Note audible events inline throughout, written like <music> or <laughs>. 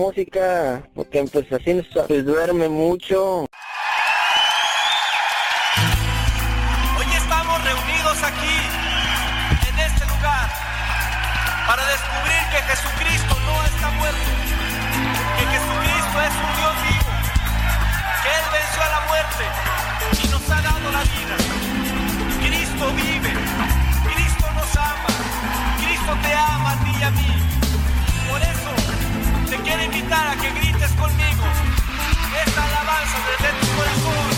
música, porque pues así pues duerme mucho. que grites conmigo esta alabanza desde tu corazón.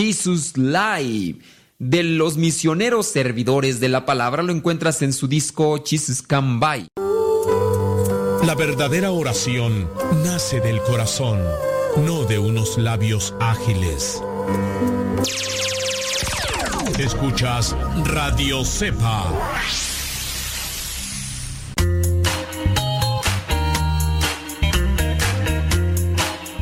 Jesus Live de los misioneros servidores de la palabra lo encuentras en su disco Jesus Come By. La verdadera oración nace del corazón, no de unos labios ágiles. Escuchas Radio Cepa.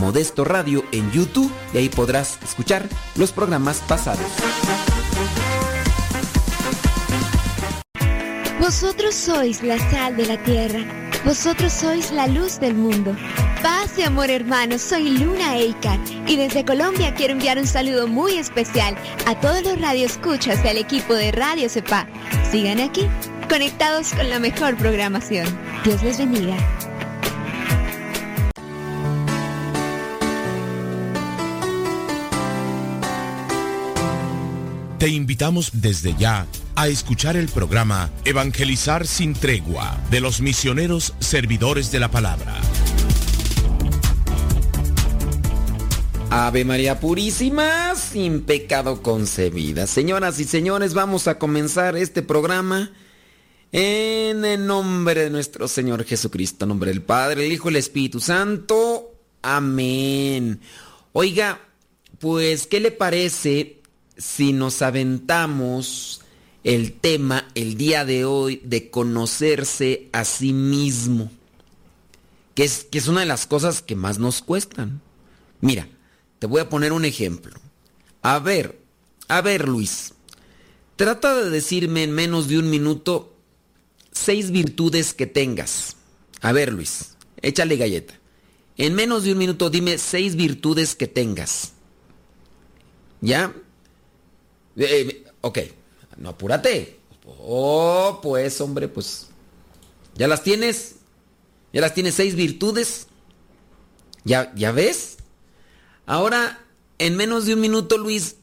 Modesto Radio en YouTube y ahí podrás escuchar los programas pasados. Vosotros sois la sal de la tierra. Vosotros sois la luz del mundo. Paz y amor hermanos, soy Luna Eikar y desde Colombia quiero enviar un saludo muy especial a todos los radioescuchas del equipo de Radio Cepa. Sigan aquí, conectados con la mejor programación. Dios les bendiga. Te invitamos desde ya a escuchar el programa Evangelizar sin tregua de los misioneros servidores de la palabra. Ave María Purísima, sin pecado concebida. Señoras y señores, vamos a comenzar este programa en el nombre de nuestro Señor Jesucristo, nombre del Padre, el Hijo y el Espíritu Santo. Amén. Oiga, pues, ¿qué le parece si nos aventamos el tema el día de hoy de conocerse a sí mismo? Que es, que es una de las cosas que más nos cuestan. Mira, te voy a poner un ejemplo. A ver, a ver Luis, trata de decirme en menos de un minuto seis virtudes que tengas. A ver Luis, échale galleta. En menos de un minuto dime seis virtudes que tengas. ¿Ya? Eh, ok, no apúrate. Oh, pues hombre, pues... ¿Ya las tienes? ¿Ya las tienes seis virtudes? ¿Ya, ya ves? Ahora, en menos de un minuto, Luis,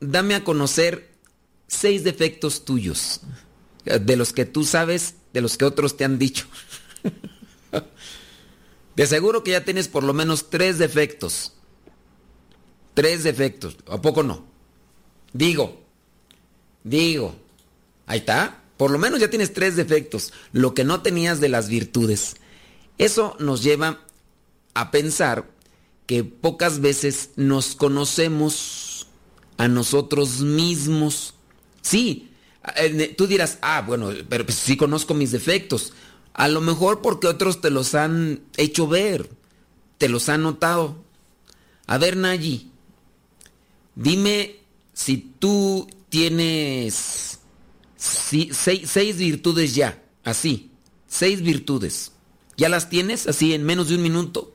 dame a conocer seis defectos tuyos. De los que tú sabes, de los que otros te han dicho. <laughs> De seguro que ya tienes por lo menos tres defectos. Tres defectos. ¿A poco no? Digo, digo. Ahí está. Por lo menos ya tienes tres defectos. Lo que no tenías de las virtudes. Eso nos lleva a pensar que pocas veces nos conocemos a nosotros mismos. Sí, tú dirás, ah, bueno, pero pues sí conozco mis defectos. A lo mejor porque otros te los han hecho ver, te los han notado. A ver, Nayi, dime si tú tienes seis, virtudes ya, así, seis virtudes. ¿Ya las tienes así en menos de un minuto?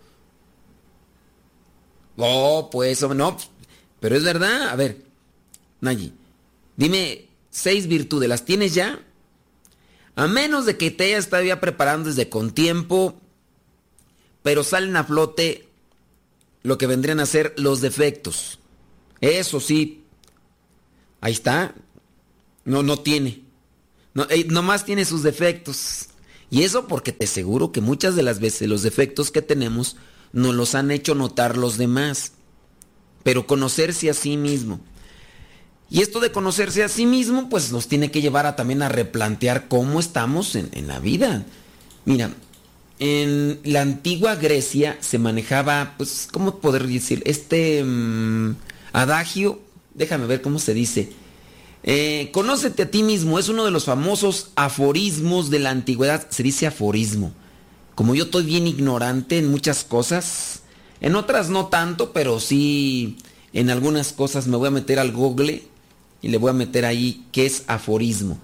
Oh, pues, no, pero es verdad. A ver, Nayi, dime seis virtudes, ¿las tienes ya? A menos de que te hayas estado ya preparando desde con tiempo, pero salen a flote lo que vendrían a ser los defectos. Eso sí, ahí está. No, no tiene. No, nomás tiene sus defectos. Y eso porque te aseguro que muchas de las veces los defectos que tenemos nos los han hecho notar los demás. Pero conocerse a sí mismo. Y esto de conocerse a sí mismo, pues nos tiene que llevar a, también a replantear cómo estamos en, en la vida. Mira, en la antigua Grecia se manejaba, pues, ¿cómo poder decir? Este... mm, Adagio, déjame ver cómo se dice. Eh, conócete a ti mismo, es uno de los famosos aforismos de la antigüedad. Se dice aforismo. Como yo estoy bien ignorante en muchas cosas, en otras no tanto, pero sí en algunas cosas me voy a meter al google y le voy a meter ahí qué es aforismo.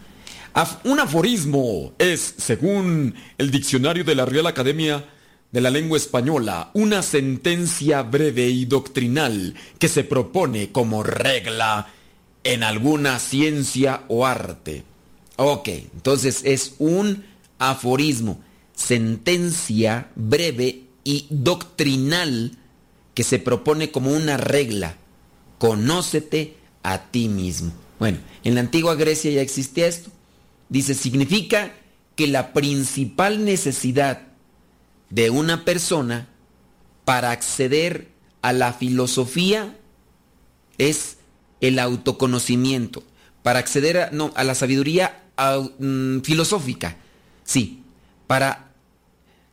un aforismo es, según el diccionario de la Real Academia de la Lengua Española, una sentencia breve y doctrinal que se propone como regla en alguna ciencia o arte. Ok, entonces es un aforismo, sentencia breve y doctrinal que se propone como una regla. Conócete a ti mismo. Bueno, en la antigua Grecia ya existía esto. Dice, significa que la principal necesidad de una persona para acceder a la filosofía es el autoconocimiento, para acceder a, no, a la sabiduría mm, filosófica. Sí, para...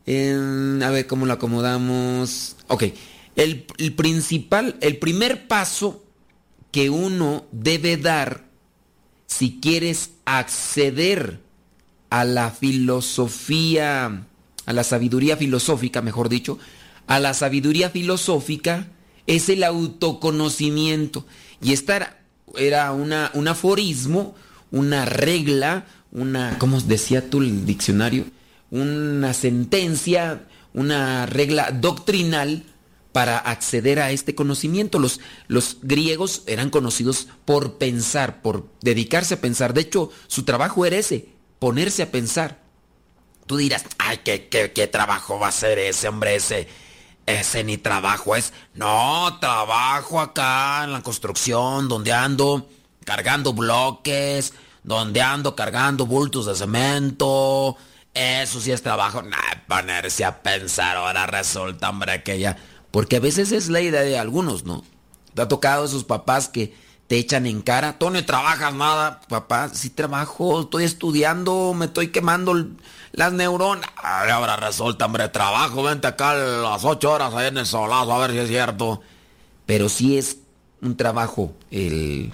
a ver cómo lo acomodamos. Ok, el, el principal, el primer paso que uno debe dar si quieres acceder a la filosofía, a la sabiduría filosófica, mejor dicho, a la sabiduría filosófica es el autoconocimiento. Y esta era, una, un aforismo, una regla, una, ¿cómo decía tú el diccionario? Una sentencia, una regla doctrinal para acceder a este conocimiento. Los, los griegos eran conocidos por pensar, por dedicarse a pensar. De hecho, su trabajo era ese, ponerse a pensar. Tú dirás, ay, ¿qué, qué, qué trabajo va a ser ese, hombre, ese? Ese ni trabajo es. No, trabajo acá en la construcción, donde ando cargando bloques, donde ando cargando bultos de cemento. Eso sí es trabajo. Nah, ponerse a pensar, ahora resulta, hombre, que ya. Porque a veces es la idea de algunos, ¿no? Te ha tocado esos papás que te echan en cara. Tú no trabajas nada. Papá, sí trabajo, estoy estudiando, me estoy quemando las neuronas. ahora resulta, hombre, trabajo, vente acá a las ocho horas ahí en el solazo, a ver si es cierto. Pero sí es un trabajo el,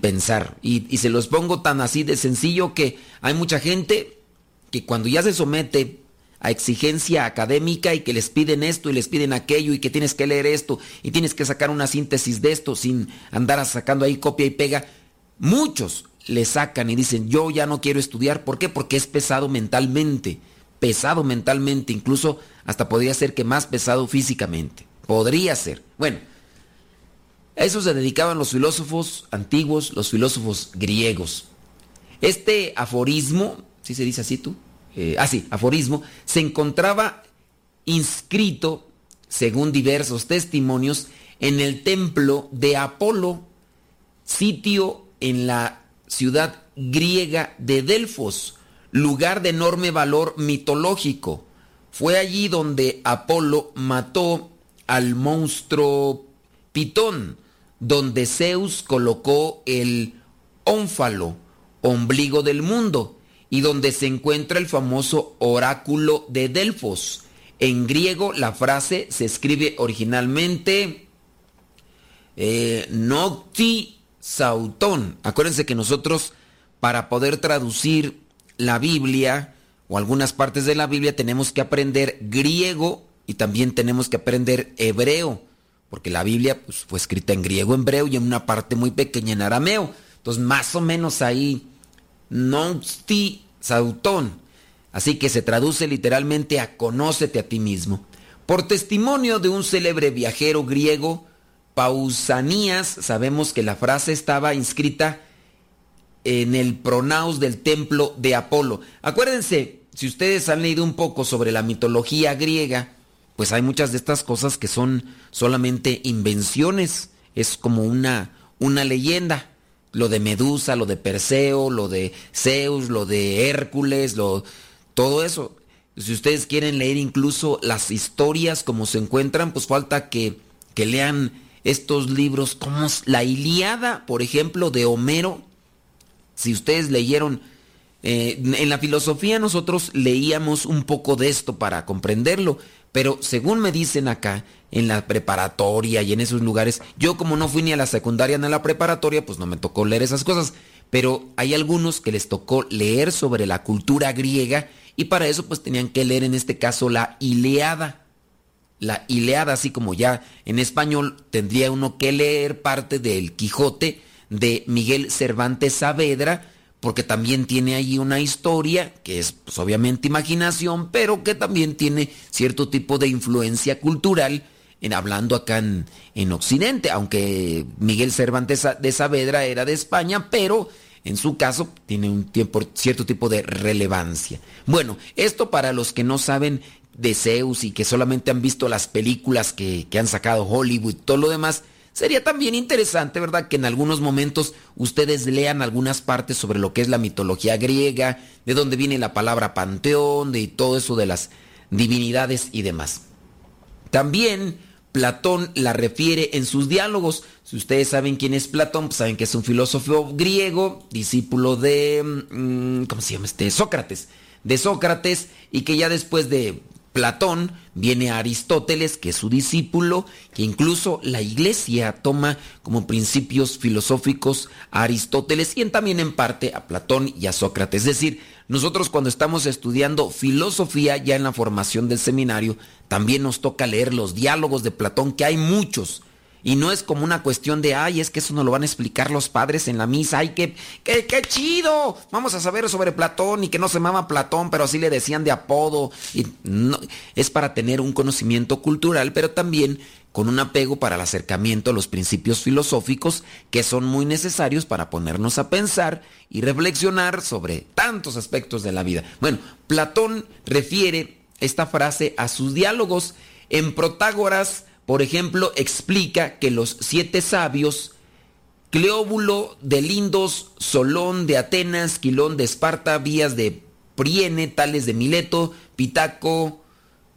pensar. Y, y, se los pongo tan así de sencillo que hay mucha gente que cuando ya se somete a exigencia académica y que les piden esto y les piden aquello y que tienes que leer esto y tienes que sacar una síntesis de esto sin andar sacando ahí copia y pega, muchos le sacan y dicen, yo ya no quiero estudiar. ¿Por qué? Porque es pesado mentalmente. Pesado mentalmente, incluso hasta podría ser que más pesado físicamente. Podría ser. Bueno, a eso se dedicaban los filósofos antiguos, los filósofos griegos. Este aforismo, ¿sí se dice así tú? Eh, ah, sí, aforismo, se encontraba inscrito, según diversos testimonios, en el templo de Apolo, sitio en la ciudad griega de Delfos, lugar de enorme valor mitológico. Fue allí donde Apolo mató al monstruo Pitón, donde Zeus colocó el ónfalo, ombligo del mundo, y donde se encuentra el famoso oráculo de Delfos. En griego la frase se escribe originalmente eh, Nocti Sautón. Acuérdense que nosotros para poder traducir la Biblia o algunas partes de la Biblia tenemos que aprender griego y también tenemos que aprender hebreo, porque la Biblia pues, fue escrita en griego, hebreo y en una parte muy pequeña en arameo. Entonces más o menos ahí, sti sautón. Así que se traduce literalmente a conócete a ti mismo. Por testimonio de un célebre viajero griego, Pausanías, sabemos que la frase estaba inscrita en el pronaos del templo de Apolo. Acuérdense, si ustedes han leído un poco sobre la mitología griega, pues hay muchas de estas cosas que son solamente invenciones, es como una, una leyenda. Lo de Medusa, lo de Perseo, lo de Zeus, lo de Hércules, lo, todo eso. Si ustedes quieren leer incluso las historias como se encuentran, pues falta que, que lean estos libros como la Iliada, por ejemplo, de Homero. Si ustedes leyeron eh, en la filosofía nosotros leíamos un poco de esto para comprenderlo, pero según me dicen acá, en la preparatoria y en esos lugares, yo como no fui ni a la secundaria ni a la preparatoria, pues no me tocó leer esas cosas, pero hay algunos que les tocó leer sobre la cultura griega y para eso pues tenían que leer en este caso la Ileada. La Ileada, así como ya en español tendría uno que leer parte del Quijote de Miguel Cervantes Saavedra, porque también tiene ahí una historia que es pues, obviamente imaginación, pero que también tiene cierto tipo de influencia cultural en hablando acá en, en Occidente, aunque Miguel Cervantes de Saavedra era de España, pero en su caso tiene un tiempo, cierto tipo de relevancia. Bueno, esto para los que no saben de Zeus y que solamente han visto las películas que, que han sacado Hollywood todo lo demás, Sería también interesante, ¿verdad?, que en algunos momentos ustedes lean algunas partes sobre lo que es la mitología griega, de dónde viene la palabra panteón, de todo eso de las divinidades y demás. También Platón la refiere en sus diálogos. Si ustedes saben quién es Platón, pues saben que es un filósofo griego, discípulo de, mm, ¿cómo se llama este? Sócrates. De Sócrates y que ya después de Platón, viene Aristóteles, que es su discípulo, que incluso la iglesia toma como principios filosóficos a Aristóteles y también en parte a Platón y a Sócrates. Es decir, nosotros cuando estamos estudiando filosofía ya en la formación del seminario, también nos toca leer los diálogos de Platón, que hay muchos y no es como una cuestión de, ay, es que eso no lo van a explicar los padres en la misa. Ay, qué, qué, qué chido. Vamos a saber sobre Platón y que no se llama Platón, pero así le decían de apodo. Y no, es para tener un conocimiento cultural, pero también con un apego para el acercamiento a los principios filosóficos que son muy necesarios para ponernos a pensar y reflexionar sobre tantos aspectos de la vida. Bueno, Platón refiere esta frase a sus diálogos en Protágoras por ejemplo, explica que los siete sabios, Cleóbulo de Lindos, Solón de Atenas, Quilón de Esparta, Vías de Priene, Tales de Mileto, Pitaco,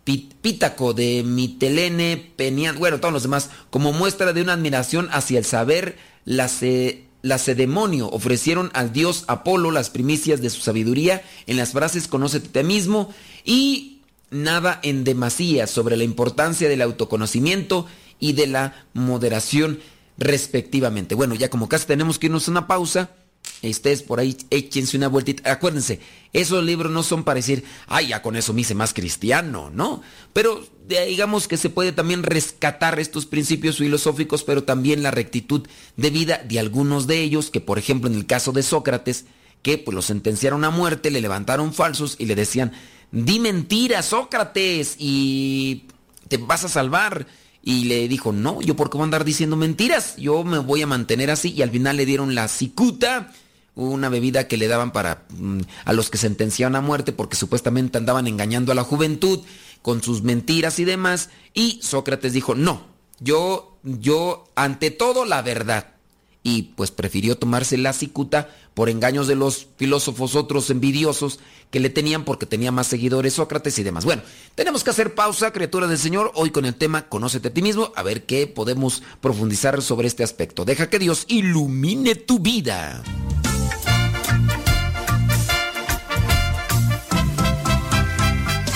de Mitelene, Penian, bueno, todos los demás, como muestra de una admiración hacia el saber, la Lacedemonio ofrecieron al dios Apolo las primicias de su sabiduría. En las frases Conócete a ti mismo y nada en demasía sobre la importancia del autoconocimiento y de la moderación respectivamente. Bueno, ya como casi tenemos que irnos a una pausa, estés por ahí, échense una vueltita. Acuérdense, esos libros no son para decir, ay, ya con eso me hice más cristiano, ¿no? Pero digamos que se puede también rescatar estos principios filosóficos, pero también la rectitud de vida de algunos de ellos, que por ejemplo en el caso de Sócrates, que pues lo sentenciaron a muerte, le levantaron falsos y le decían, di mentiras, Sócrates, y te vas a salvar. Y le dijo, no, yo por qué voy a andar diciendo mentiras, yo me voy a mantener así. Y al final le dieron la cicuta, una bebida que le daban para mm, a los que sentenciaban a muerte porque supuestamente andaban engañando a la juventud con sus mentiras y demás. Y Sócrates dijo, no, yo, yo, ante todo la verdad y pues prefirió tomarse la cicuta por engaños de los filósofos otros envidiosos que le tenían porque tenía más seguidores Sócrates y demás. Bueno, tenemos que hacer pausa, criatura del Señor, hoy con el tema Conócete a ti mismo, a ver qué podemos profundizar sobre este aspecto. Deja que Dios ilumine tu vida.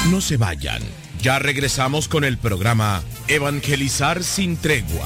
No se vayan, ya regresamos con el programa Evangelizar sin tregua.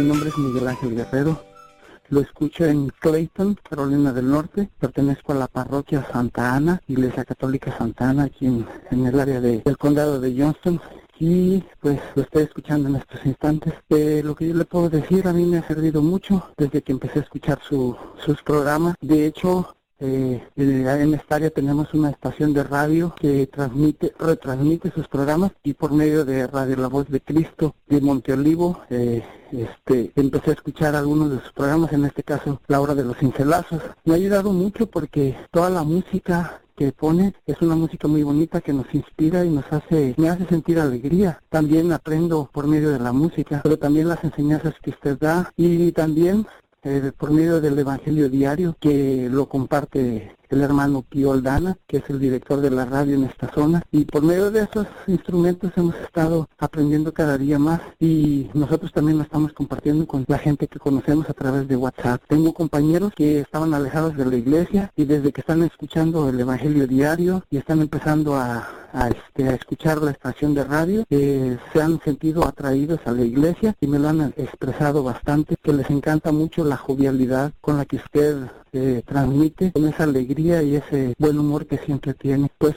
Mi nombre es Miguel Ángel Guerrero. Lo escucho en Clayton, Carolina del Norte. Pertenezco a la parroquia Santa Ana, Iglesia Católica Santa Ana, aquí en, el área del condado de Johnston. Y pues lo estoy escuchando en estos instantes. Eh, lo que yo le puedo decir a mí me ha servido mucho desde que empecé a escuchar sus programas. De hecho, Eh, en esta área tenemos una estación de radio que transmite, retransmite sus programas y por medio de Radio La Voz de Cristo de Monteolivo, eh, este, empecé a escuchar algunos de sus programas, en este caso La Hora de los Cincelazos. Me ha ayudado mucho porque toda la música que pone es una música muy bonita que nos inspira y nos hace, me hace sentir alegría. También aprendo por medio de la música, pero también las enseñanzas que usted da y también eh, por medio del Evangelio Diario que lo comparte el hermano Aldana, que es el director de la radio en esta zona. Y por medio de esos instrumentos hemos estado aprendiendo cada día más y nosotros también lo estamos compartiendo con la gente que conocemos a través de WhatsApp. Tengo compañeros que estaban alejados de la iglesia y desde que están escuchando el Evangelio Diario y están empezando a, este, a escuchar la estación de radio, eh, se han sentido atraídos a la iglesia y me lo han expresado bastante, que les encanta mucho la jovialidad con la que usted eh, transmite, con esa alegría y ese buen humor que siempre tiene. Pues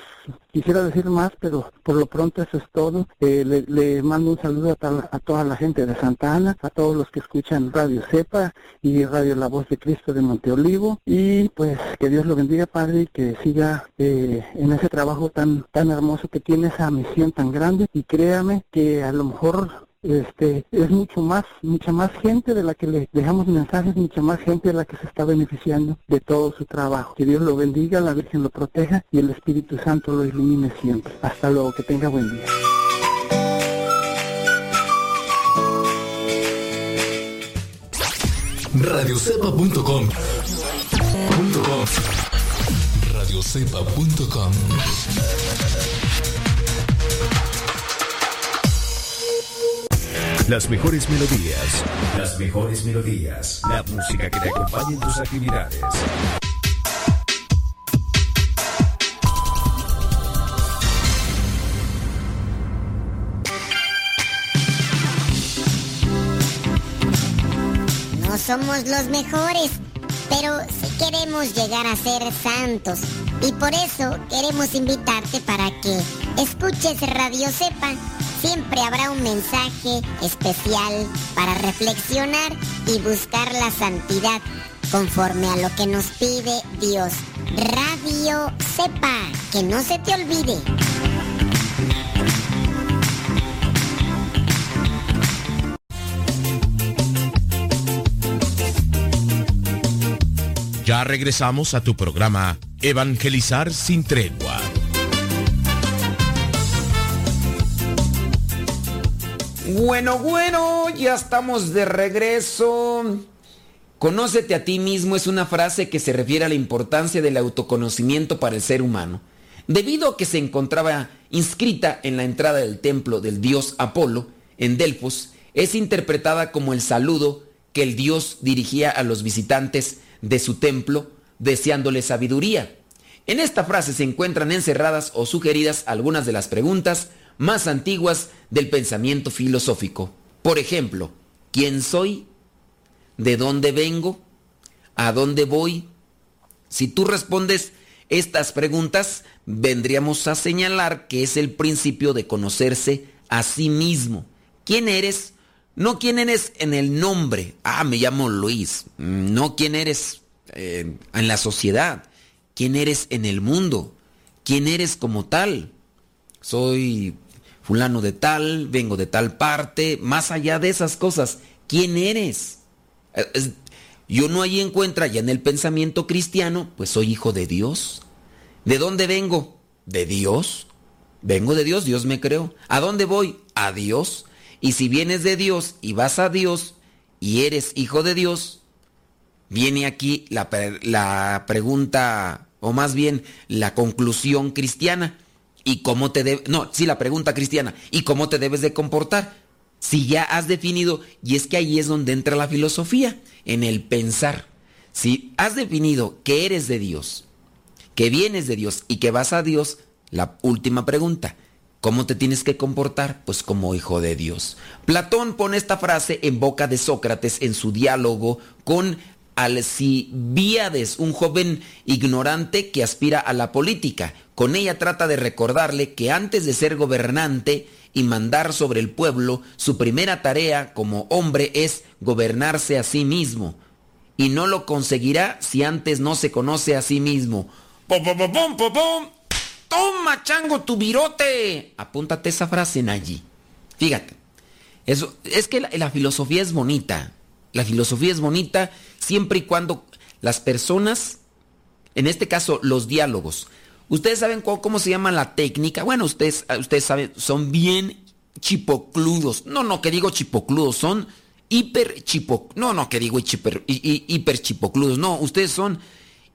quisiera decir más, pero por lo pronto eso es todo. Eh, le, mando un saludo a, a, toda la gente de Santa Ana, a todos los que escuchan Radio Cepa y Radio La Voz de Cristo de Monteolivo y pues que Dios lo bendiga Padre y que siga eh, en ese trabajo tan tan hermoso que tiene esa misión tan grande y créame que a lo mejor este es mucho más, mucha más gente de la que le dejamos mensajes, mucha más gente de la que se está beneficiando de todo su trabajo. Que Dios lo bendiga, la Virgen lo proteja y el Espíritu Santo lo ilumine siempre. Hasta luego, que tenga buen día. radiocepa.com radiocepa.com Las mejores melodías. Las mejores melodías. La música que te acompaña en tus actividades. No somos los mejores, pero sí queremos llegar a ser santos. Y por eso queremos invitarte para que escuches Radio Cepa siempre habrá un mensaje especial para reflexionar y buscar la santidad conforme a lo que nos pide Dios. Radio Sepa, que no se te olvide. Ya regresamos a tu programa Evangelizar sin tregua. Bueno, bueno, ya estamos de regreso. Conócete a ti mismo es una frase que se refiere a la importancia del autoconocimiento para el ser humano. Debido a que se encontraba inscrita en la entrada del templo del dios Apolo, en Delfos, es interpretada como el saludo que el dios dirigía a los visitantes de su templo, deseándole sabiduría. En esta frase se encuentran encerradas o sugeridas algunas de las preguntas más antiguas del pensamiento filosófico. Por ejemplo, ¿quién soy? ¿De dónde vengo? ¿A dónde voy? Si tú respondes estas preguntas, vendríamos a señalar que es el principio de conocerse a sí mismo. ¿Quién eres? No quién eres en el nombre. Ah, me llamo Luis. No quién eres eh, en la sociedad. ¿Quién eres en el mundo? ¿Quién eres como tal? Soy fulano de tal, vengo de tal parte, más allá de esas cosas, ¿quién eres? Yo no ahí encuentra ya en el pensamiento cristiano, pues soy hijo de Dios. ¿De dónde vengo? De Dios. Vengo de Dios, Dios me creó. ¿A dónde voy? A Dios. Y si vienes de Dios y vas a Dios y eres hijo de Dios, viene aquí la pregunta, o más bien la conclusión cristiana y cómo te debes, no, sí la pregunta cristiana, ¿y cómo te debes de comportar? Si ya has definido, y es que ahí es donde entra la filosofía, en el pensar. Si has definido que eres de Dios, que vienes de Dios y que vas a Dios, la última pregunta, ¿cómo te tienes que comportar? Pues como hijo de Dios. Platón pone esta frase en boca de Sócrates en su diálogo con Alcibiades, un joven ignorante que aspira a la política. Con ella trata de recordarle que antes de ser gobernante y mandar sobre el pueblo, su primera tarea como hombre es gobernarse a sí mismo. y no lo conseguirá si antes no se conoce a sí mismo. ¡Pum, pum, pum, pum! ¡Toma, chango, tu virote! Apúntate esa frase en allí. Fíjate. Eso, es que la filosofía es bonita. La filosofía es bonita siempre y cuando las personas, en este caso los diálogos, ustedes saben cómo, se llama la técnica. Bueno, ustedes, ustedes saben, son bien chipocludos. No, no, que digo chipocludos, son hiper chipo. No, no, que digo hiper, hiper chipocludos. No, ustedes son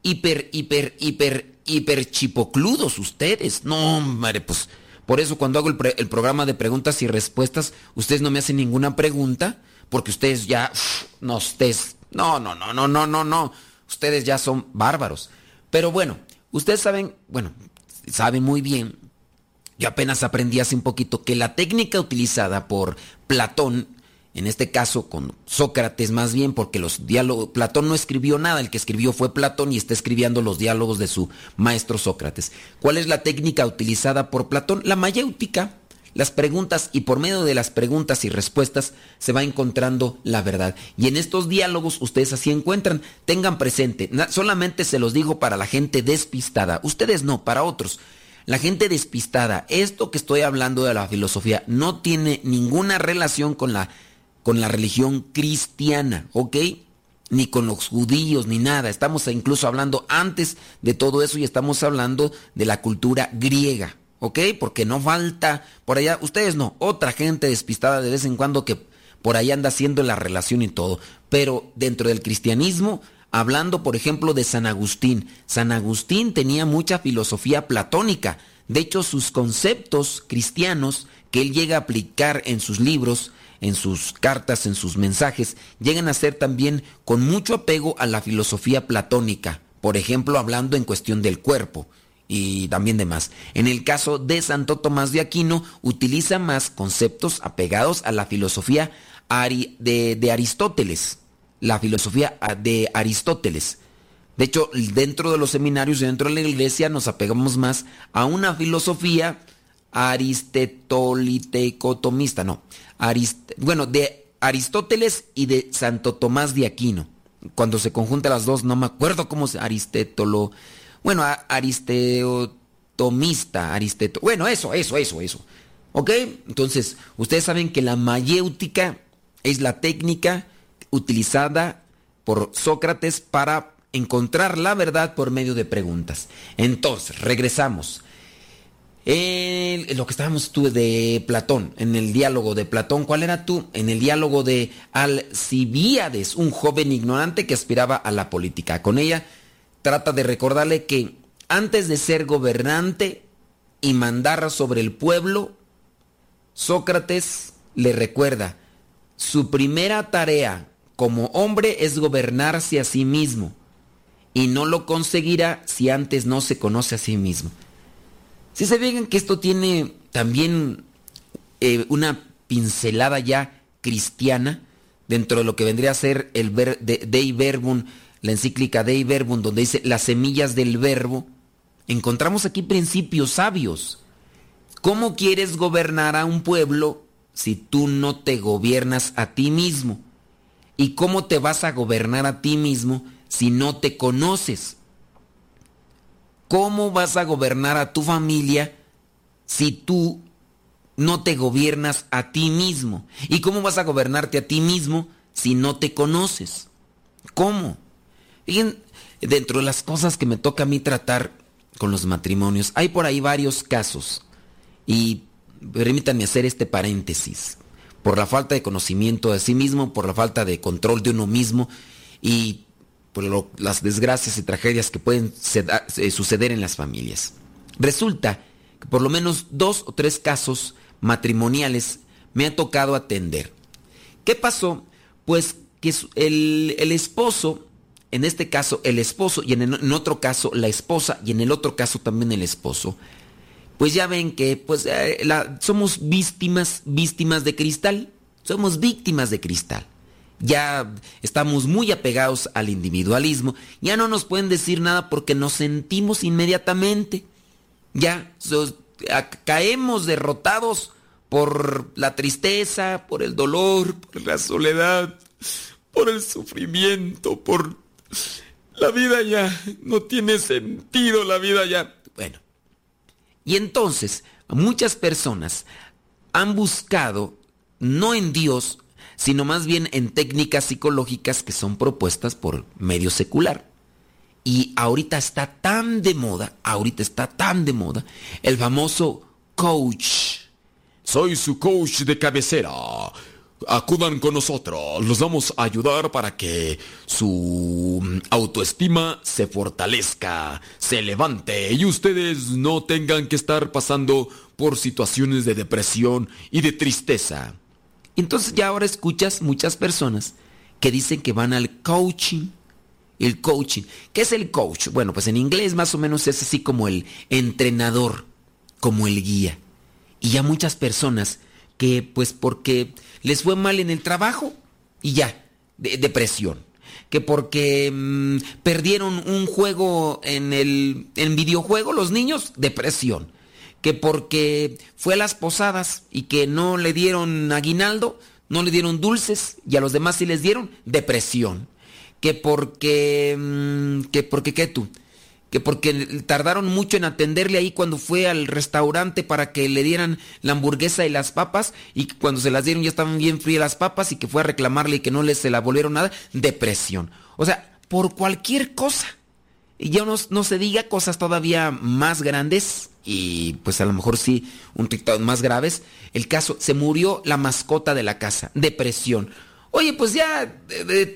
hiper, hiper, hiper, hiper chipocludos ustedes. No, hombre, pues por eso cuando hago el, programa de preguntas y respuestas, ustedes no me hacen ninguna pregunta, porque ustedes ya, no, ustedes, no, no, no, no, no, no, no, ustedes ya son bárbaros. Pero bueno, ustedes saben, bueno, saben muy bien, yo apenas aprendí hace un poquito que la técnica utilizada por Platón, en este caso con Sócrates más bien, porque los diálogos, Platón no escribió nada, el que escribió fue Platón y está escribiendo los diálogos de su maestro Sócrates. ¿Cuál es la técnica utilizada por Platón? La mayéutica, las preguntas y por medio de las preguntas y respuestas se va encontrando la verdad. Y en estos diálogos ustedes así encuentran, tengan presente, solamente se los digo para la gente despistada, ustedes no, para otros. La gente despistada, esto que estoy hablando de la filosofía no tiene ninguna relación con la, con la religión cristiana, ¿ok? Ni con los judíos, ni nada. Estamos incluso hablando antes de todo eso y estamos hablando de la cultura griega, ¿ok? Porque no falta por allá, ustedes no, otra gente despistada de vez en cuando que por ahí anda haciendo la relación y todo. Pero dentro del cristianismo, hablando por ejemplo de San Agustín, San Agustín tenía mucha filosofía platónica. De hecho, sus conceptos cristianos que él llega a aplicar en sus libros, en sus cartas, en sus mensajes, llegan a ser también con mucho apego a la filosofía platónica. Por ejemplo, hablando en cuestión del cuerpo y también demás. En el caso de Santo Tomás de Aquino, utiliza más conceptos apegados a la filosofía de, Aristóteles, la filosofía ah, de Aristóteles. De hecho, dentro de los seminarios y dentro de la iglesia nos apegamos más a una filosofía aristotoliteicotomista, no, bueno, de Aristóteles y de Santo Tomás de Aquino. Cuando se conjuntan las dos, no me acuerdo cómo se Aristétolo, bueno, aristeotomista, aristeto, bueno, eso, eso, eso, eso. ¿Ok? Entonces, ustedes saben que la mayéutica es la técnica utilizada por Sócrates para encontrar la verdad por medio de preguntas. Entonces, regresamos. Lo que estábamos tú de Platón, en el diálogo de Platón, ¿cuál era tú? En el diálogo de Alcibíades, un joven ignorante que aspiraba a la política. Con ella trata de recordarle que antes de ser gobernante y mandar sobre el pueblo, Sócrates le recuerda, su primera tarea como hombre es gobernarse a sí mismo y no lo conseguirá si antes no se conoce a sí mismo. Si se fijan que esto tiene también eh, una pincelada ya cristiana dentro de lo que vendría a ser el ver, de, Dei Verbum, la encíclica Dei Verbum, donde dice las semillas del verbo, encontramos aquí principios sabios. ¿Cómo quieres gobernar a un pueblo si tú no te gobiernas a ti mismo? ¿Y cómo te vas a gobernar a ti mismo si no te conoces? ¿Cómo vas a gobernar a tu familia si tú no te gobiernas a ti mismo? ¿Y cómo vas a gobernarte a ti mismo si no te conoces? ¿Cómo? Fíjense, dentro de las cosas que me toca a mí tratar con los matrimonios, hay por ahí varios casos. Y permítanme hacer este paréntesis. Por la falta de conocimiento de sí mismo, por la falta de control de uno mismo y las desgracias y tragedias que pueden eh, suceder en las familias. Resulta que por lo menos dos o tres casos matrimoniales me ha tocado atender. ¿Qué pasó? Pues que el, el esposo, en este caso el esposo y en, otro caso la esposa y en el otro caso también el esposo, pues ya ven que pues eh, somos víctimas, víctimas de cristal, somos víctimas de cristal. Ya estamos muy apegados al individualismo, ya no nos pueden decir nada porque nos sentimos inmediatamente. Ya caemos derrotados por la tristeza, por el dolor, por la soledad, por el sufrimiento, por la vida ya no tiene sentido, la vida ya. Bueno. Y entonces, muchas personas han buscado no en Dios, sino más bien en técnicas psicológicas que son propuestas por medio secular. Y ahorita está tan de moda, ahorita está tan de moda, el famoso coach. Soy su coach de cabecera. Acudan con nosotros, los vamos a ayudar para que su autoestima se fortalezca, se levante y ustedes no tengan que estar pasando por situaciones de depresión y de tristeza. Entonces ya ahora escuchas muchas personas que dicen que van al coaching. El coaching. ¿Qué es el coach? Bueno, pues en inglés más o menos es así como el entrenador, como el guía. Y ya muchas personas que pues porque les fue mal en el trabajo y ya, depresión. Que porque mm, perdieron un juego en el en videojuego los niños, depresión que porque fue a las posadas y que no le dieron aguinaldo, no le dieron dulces y a los demás sí les dieron depresión. Que porque, mm, que porque, ¿qué tú? Que porque tardaron mucho en atenderle ahí cuando fue al restaurante para que le dieran la hamburguesa y las papas y cuando se las dieron ya estaban bien frías las papas y que fue a reclamarle y que no les se la volvieron nada, depresión. O sea, por cualquier cosa. Y ya no, no se diga cosas todavía más grandes y pues a lo mejor sí un TikTok más graves. El caso, se murió la mascota de la casa, depresión. Oye, pues ya,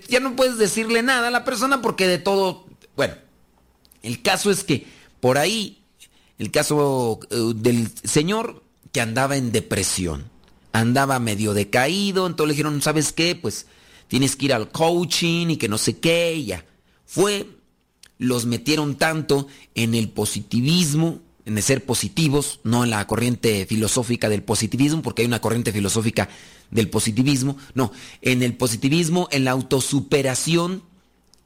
ya no puedes decirle nada a la persona porque de todo, bueno, el caso es que por ahí, el caso eh, del señor que andaba en depresión, andaba medio decaído, entonces le dijeron, ¿sabes qué? Pues tienes que ir al coaching y que no sé qué, y ya. Fue, los metieron tanto en el positivismo, en ser positivos, no en la corriente filosófica del positivismo, porque hay una corriente filosófica del positivismo, no, en el positivismo, en la autosuperación,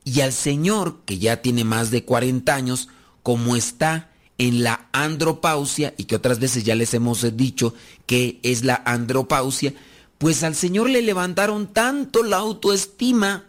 y al Señor, que ya tiene más de 40 años, como está en la andropausia, y que otras veces ya les hemos dicho que es la andropausia, pues al Señor le levantaron tanto la autoestima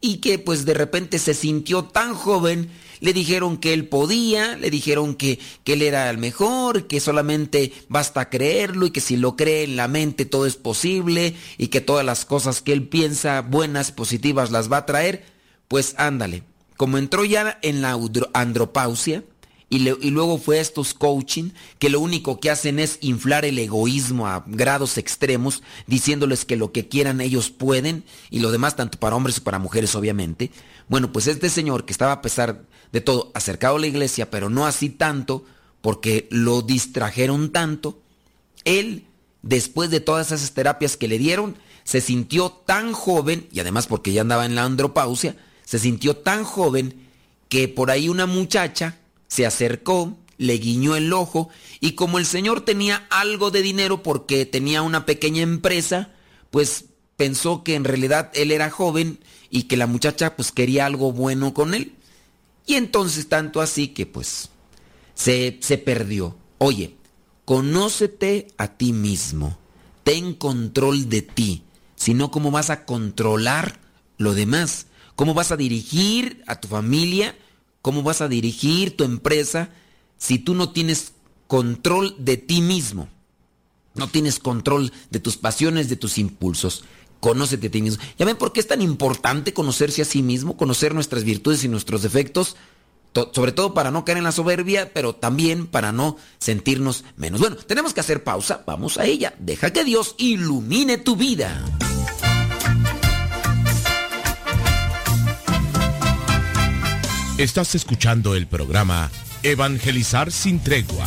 y que pues de repente se sintió tan joven, le dijeron que él podía, le dijeron que, que, él era el mejor, que solamente basta creerlo y que si lo cree en la mente todo es posible y que todas las cosas que él piensa buenas, positivas, las va a traer, pues ándale. Como entró ya en la andropausia, y, luego fue estos coaching que lo único que hacen es inflar el egoísmo a grados extremos, diciéndoles que lo que quieran ellos pueden y lo demás tanto para hombres y para mujeres obviamente. Bueno, pues este señor que estaba a pesar de todo acercado a la iglesia, pero no así tanto, porque lo distrajeron tanto, él, después de todas esas terapias que le dieron, se sintió tan joven, y además porque ya andaba en la andropausia, se sintió tan joven que por ahí una muchacha se acercó, le guiñó el ojo y como el señor tenía algo de dinero porque tenía una pequeña empresa, pues pensó que en realidad él era joven y que la muchacha pues quería algo bueno con él. Y entonces tanto así que pues se, se perdió. Oye, conócete a ti mismo, ten control de ti, si no, ¿cómo vas a controlar lo demás? ¿Cómo vas a dirigir a tu familia? ¿Cómo vas a dirigir tu empresa si tú no tienes control de ti mismo? No tienes control de tus pasiones, de tus impulsos. Conócete a ti mismo. ¿Ya ven por qué es tan importante conocerse a sí mismo, conocer nuestras virtudes y nuestros defectos? sobre todo para no caer en la soberbia, pero también para no sentirnos menos. Bueno, tenemos que hacer pausa, vamos a ella. Deja que Dios ilumine tu vida. Estás escuchando el programa Evangelizar sin tregua.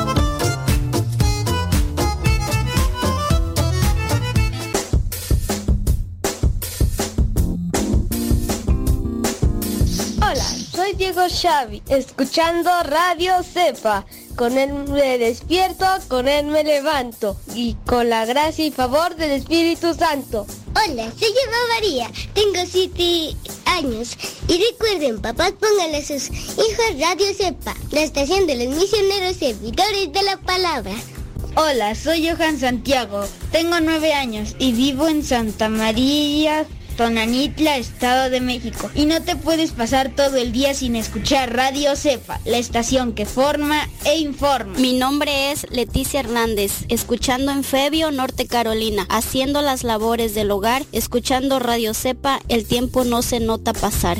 Soy Diego Xavi, escuchando Radio Cepa. Con él me despierto, con él me levanto y con la gracia y favor del Espíritu Santo. Hola, soy Eva María, tengo siete años y recuerden, papás pónganle a sus hijos Radio Cepa, la estación de los misioneros servidores de la palabra. Hola, soy Johan Santiago, tengo nueve años y vivo en Santa María Tonanitla, Estado de México. Y no te puedes pasar todo el día sin escuchar Radio Cepa, la estación que forma e informa. Mi nombre es Leticia Hernández, escuchando en Febio, Norte Carolina, haciendo las labores del hogar, escuchando Radio Cepa, el tiempo no se nota pasar.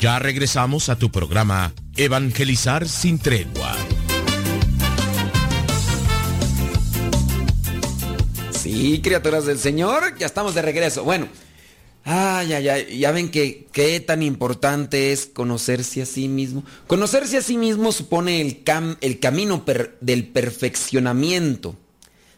Ya regresamos a tu programa Evangelizar sin tregua. Sí, criaturas del Señor, ya estamos de regreso. Bueno, ay, ay, ay, ya ven que qué tan importante es conocerse a sí mismo. Conocerse a sí mismo supone el, cam- el camino del perfeccionamiento,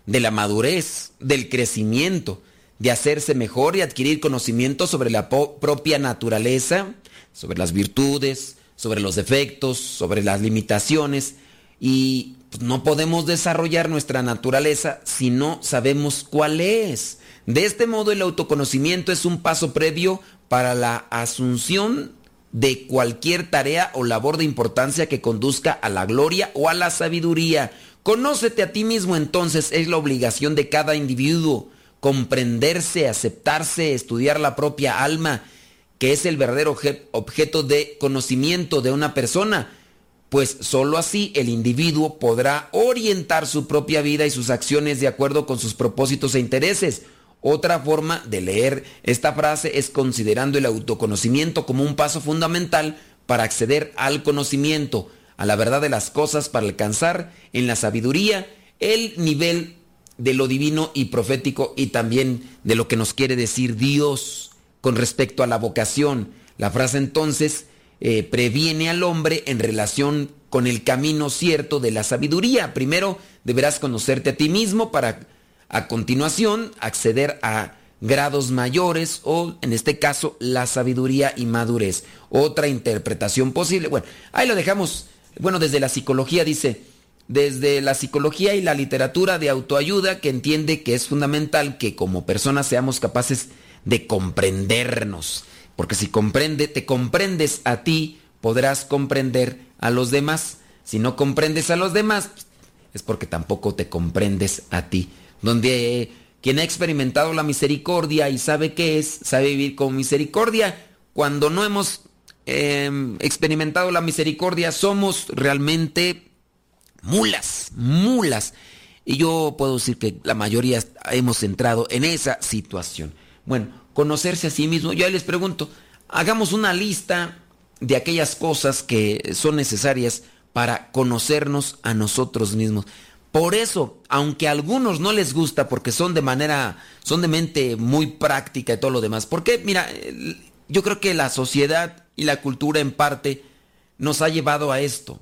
de la madurez, del crecimiento, de hacerse mejor y adquirir conocimiento sobre la propia naturaleza, sobre las virtudes, sobre los defectos, sobre las limitaciones y pues, no podemos desarrollar nuestra naturaleza si no sabemos cuál es. De este modo el autoconocimiento es un paso previo para la asunción de cualquier tarea o labor de importancia que conduzca a la gloria o a la sabiduría. Conócete a ti mismo entonces es la obligación de cada individuo. Comprenderse, aceptarse, estudiar la propia alma, que es el verdadero obje- objeto de conocimiento de una persona, pues sólo así el individuo podrá orientar su propia vida y sus acciones de acuerdo con sus propósitos e intereses. Otra forma de leer esta frase es considerando el autoconocimiento como un paso fundamental para acceder al conocimiento, a la verdad de las cosas, para alcanzar en la sabiduría el nivel de lo divino y profético y también de lo que nos quiere decir Dios con respecto a la vocación. La frase entonces eh, previene al hombre en relación con el camino cierto de la sabiduría. Primero deberás conocerte a ti mismo para a continuación acceder a grados mayores o en este caso la sabiduría y madurez. Otra interpretación posible. Bueno, ahí lo dejamos. Bueno, desde la psicología dice, desde la psicología y la literatura de autoayuda que entiende que es fundamental que como personas seamos capaces de comprendernos. Porque si comprende, te comprendes a ti, podrás comprender a los demás. Si no comprendes a los demás, es porque tampoco te comprendes a ti. Donde quien ha experimentado la misericordia y sabe qué es, sabe vivir con misericordia. Cuando no hemos eh, experimentado la misericordia, somos realmente mulas, mulas. Y yo puedo decir que la mayoría hemos entrado en esa situación. Bueno, conocerse a sí mismo. Yo ahí les pregunto, hagamos una lista de aquellas cosas que son necesarias para conocernos a nosotros mismos. Por eso, aunque a algunos no les gusta porque son de manera, son de mente muy práctica y todo lo demás, porque mira, yo creo que la sociedad y la cultura en parte nos ha llevado a esto.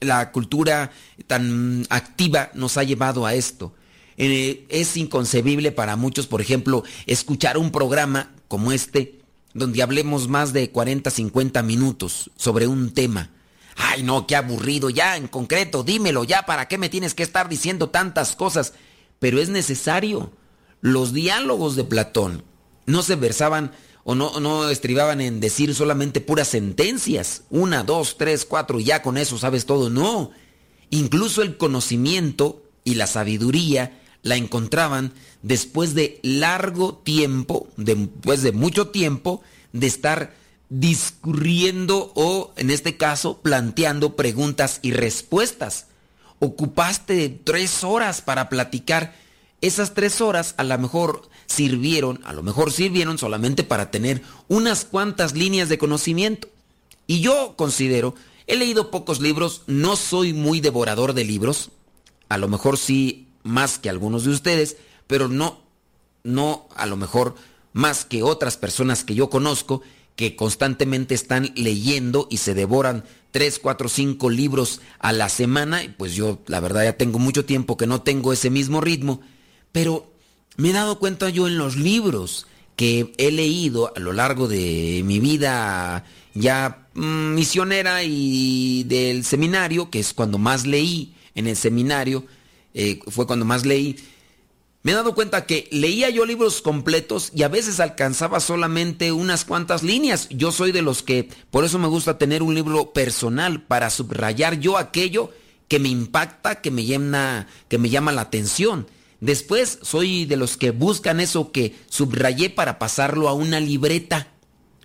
La cultura tan activa nos ha llevado a esto. Eh, es inconcebible para muchos, por ejemplo, escuchar un programa como este, donde hablemos más de 40, 50 minutos sobre un tema. Ay, no, qué aburrido, ya en concreto, dímelo, ya, ¿para qué me tienes que estar diciendo tantas cosas? Pero es necesario. Los diálogos de Platón no se versaban o no, no estribaban en decir solamente puras sentencias, una, dos, tres, cuatro, y ya con eso sabes todo, no. Incluso el conocimiento y la sabiduría la encontraban después de largo tiempo, después de mucho tiempo, de estar discurriendo o, en este caso, planteando preguntas y respuestas. Ocupaste tres horas para platicar. Esas tres horas a lo mejor sirvieron, a lo mejor sirvieron solamente para tener unas cuantas líneas de conocimiento. Y yo considero, he leído pocos libros, no soy muy devorador de libros, a lo mejor sí más que algunos de ustedes, pero no, no a lo mejor más que otras personas que yo conozco que constantemente están leyendo y se devoran 3, 4, 5 libros a la semana, y pues yo la verdad ya tengo mucho tiempo que no tengo ese mismo ritmo, pero me he dado cuenta yo en los libros que he leído a lo largo de mi vida ya mm, misionera y del seminario, que es cuando más leí en el seminario, eh, fue cuando más leí, me he dado cuenta que leía yo libros completos y a veces alcanzaba solamente unas cuantas líneas. Yo soy de los que, por eso me gusta tener un libro personal para subrayar yo aquello que me impacta, que me llama, que me llama la atención. Después soy de los que buscan eso que subrayé para pasarlo a una libreta.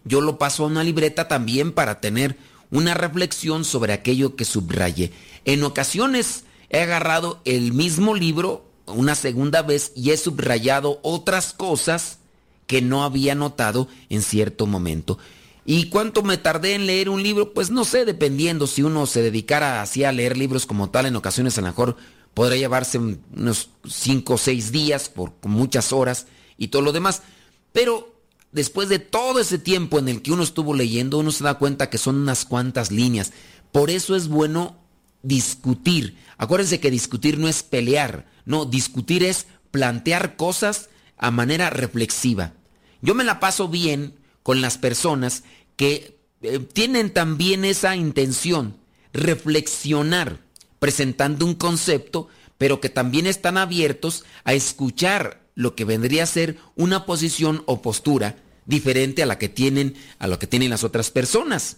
Yo lo paso a una libreta también para tener una reflexión sobre aquello que subrayé. En ocasiones he agarrado el mismo libro una segunda vez y he subrayado otras cosas que no había notado en cierto momento. ¿Y cuánto me tardé en leer un libro? Pues no sé, dependiendo si uno se dedicara así a leer libros como tal, en ocasiones a lo mejor podría llevarse unos 5 o 6 días por muchas horas y todo lo demás. Pero después de todo ese tiempo en el que uno estuvo leyendo, uno se da cuenta que son unas cuantas líneas. Por eso es bueno discutir. Acuérdense que discutir no es pelear, no, discutir es plantear cosas a manera reflexiva. Yo me la paso bien con las personas que eh, tienen también esa intención, reflexionar, presentando un concepto, pero que también están abiertos a escuchar lo que vendría a ser una posición o postura diferente a la que tienen a lo que tienen las otras personas.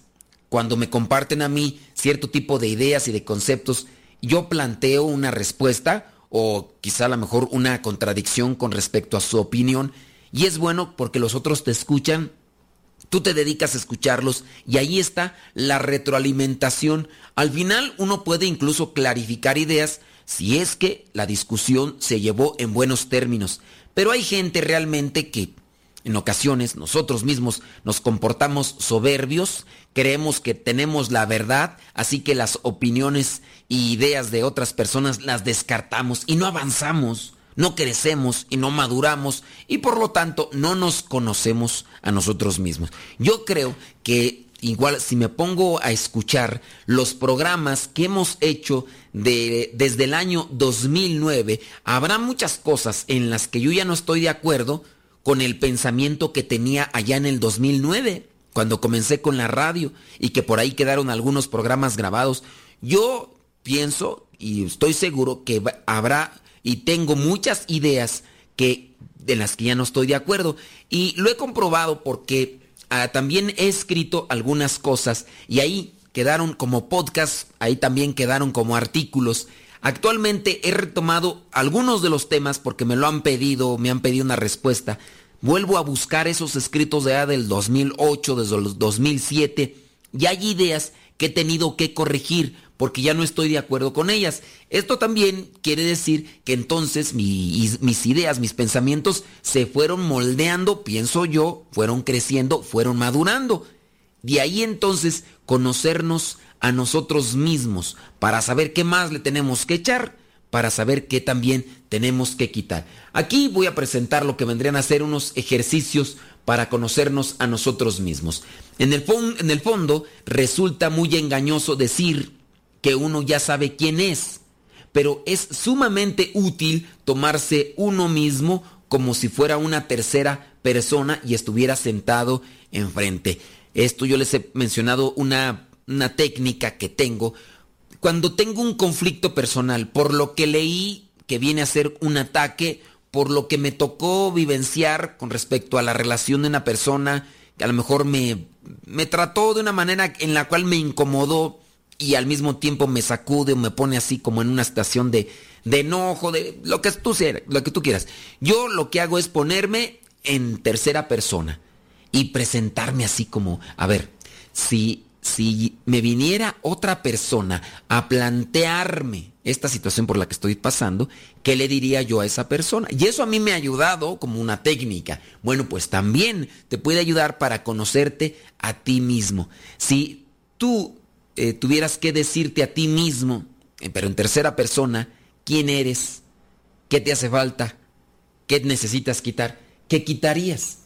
Cuando me comparten a mí cierto tipo de ideas y de conceptos, yo planteo una respuesta o quizá a lo mejor una contradicción con respecto a su opinión y es bueno porque los otros te escuchan, tú te dedicas a escucharlos y ahí está la retroalimentación. Al final uno puede incluso clarificar ideas si es que la discusión se llevó en buenos términos, pero hay gente realmente que en ocasiones nosotros mismos nos comportamos soberbios, creemos que tenemos la verdad, así que las opiniones e ideas de otras personas las descartamos y no avanzamos, no crecemos y no maduramos y por lo tanto no nos conocemos a nosotros mismos. Yo creo que igual si me pongo a escuchar los programas que hemos hecho de, desde el año 2009, habrá muchas cosas en las que yo ya no estoy de acuerdo, con el pensamiento que tenía allá en el 2009, cuando comencé con la radio y que por ahí quedaron algunos programas grabados. Yo pienso y estoy seguro que habrá y tengo muchas ideas que de las que ya no estoy de acuerdo y lo he comprobado porque ah, también he escrito algunas cosas y ahí quedaron como podcast, ahí también quedaron como artículos. Actualmente he retomado algunos de los temas porque me lo han pedido, me han pedido una respuesta vuelvo a buscar esos escritos de del 2008, desde el 2007, y hay ideas que he tenido que corregir porque ya no estoy de acuerdo con ellas. Esto también quiere decir que entonces mis ideas, mis pensamientos se fueron moldeando, pienso yo, fueron creciendo, fueron madurando. De ahí entonces conocernos a nosotros mismos para saber qué más le tenemos que echar para saber qué también tenemos que quitar. Aquí voy a presentar lo que vendrían a ser unos ejercicios para conocernos a nosotros mismos. En el, fondo resulta muy engañoso decir que uno ya sabe quién es, pero es sumamente útil tomarse uno mismo como si fuera una tercera persona y estuviera sentado enfrente. Esto yo les he mencionado una una técnica que tengo cuando tengo un conflicto personal por lo que leí que viene a ser un ataque, por lo que me tocó vivenciar con respecto a la relación de una persona que a lo mejor me, me trató de una manera en la cual me incomodó y al mismo tiempo me sacude o me pone así como en una estación de, de enojo, de lo que, tú, lo que tú quieras. Yo lo que hago es ponerme en tercera persona y presentarme así como, a ver, si, si me viniera otra persona a plantearme esta situación por la que estoy pasando, ¿qué le diría yo a esa persona? Y eso a mí me ha ayudado como una técnica. Bueno, pues también te puede ayudar para conocerte a ti mismo. Si tú eh, tuvieras que decirte a ti mismo, eh, pero en tercera persona, quién eres, qué te hace falta, qué necesitas quitar, ¿qué quitarías?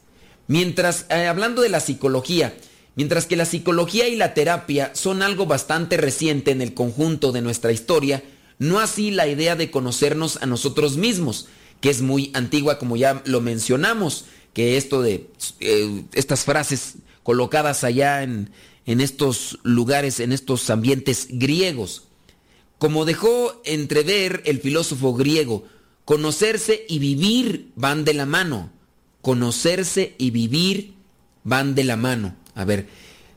Mientras, eh, hablando de la psicología, mientras que la psicología y la terapia son algo bastante reciente en el conjunto de nuestra historia, no así la idea de conocernos a nosotros mismos, que es muy antigua como ya lo mencionamos, que esto de estas frases colocadas allá en, en estos lugares, en estos ambientes griegos. Como dejó entrever el filósofo griego, conocerse y vivir van de la mano. Conocerse y vivir van de la mano. A ver,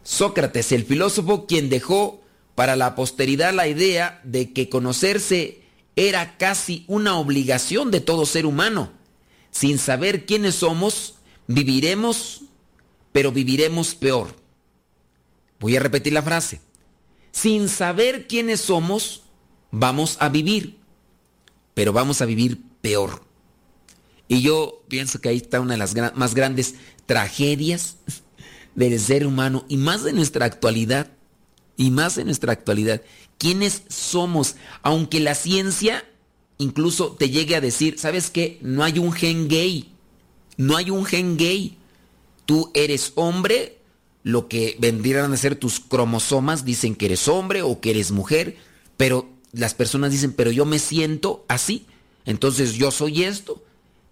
Sócrates, el filósofo quien dejó para la posteridad la idea de que conocerse era casi una obligación de todo ser humano. Sin saber quiénes somos, viviremos, pero viviremos peor. Voy a repetir la frase. Sin saber quiénes somos, vamos a vivir, pero vamos a vivir peor. Y yo pienso que ahí está una de las más grandes tragedias del ser humano y más de nuestra actualidad. Y más de nuestra actualidad. ¿Quiénes somos? Aunque la ciencia incluso te llegue a decir, ¿sabes qué? No hay un gen gay. No hay un gen gay. Tú eres hombre lo que vendrían a ser tus cromosomas, dicen que eres hombre o que eres mujer, pero las personas dicen, pero yo me siento así, entonces yo soy esto.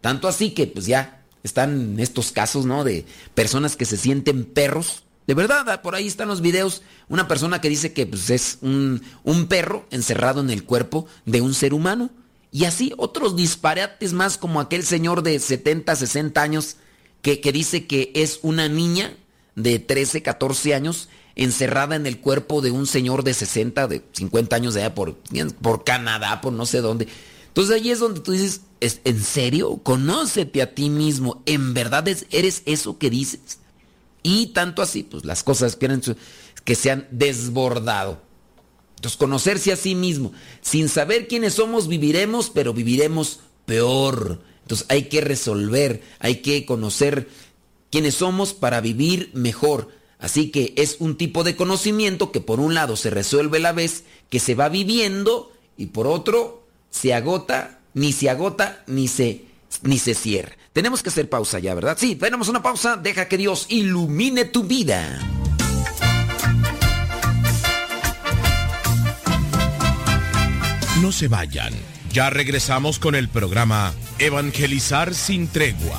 Tanto así que pues ya están estos casos, ¿no? De personas que se sienten perros. De verdad, por ahí están los videos. Una persona que dice que pues, es un, un perro encerrado en el cuerpo de un ser humano. Y así otros disparates más como aquel señor de 70, 60 años que, que dice que es una niña de 13, 14 años encerrada en el cuerpo de un señor de 60, de 50 años de allá por, por Canadá, por no sé dónde. Entonces ahí es donde tú dices, ¿en serio? Conócete a ti mismo. ¿En verdad eres eso que dices? Y tanto así, pues las cosas que se han desbordado. Entonces conocerse a sí mismo. Sin saber quiénes somos, viviremos, pero viviremos peor. Entonces hay que resolver, hay que conocer quienes somos para vivir mejor. Así que es un tipo de conocimiento que por un lado se resuelve la vez que se va viviendo y por otro se agota, ni se agota, ni se, ni se cierra. Tenemos que hacer pausa ya, ¿verdad? Sí, tenemos una pausa. Deja que Dios ilumine tu vida. No se vayan. Ya regresamos con el programa Evangelizar sin tregua.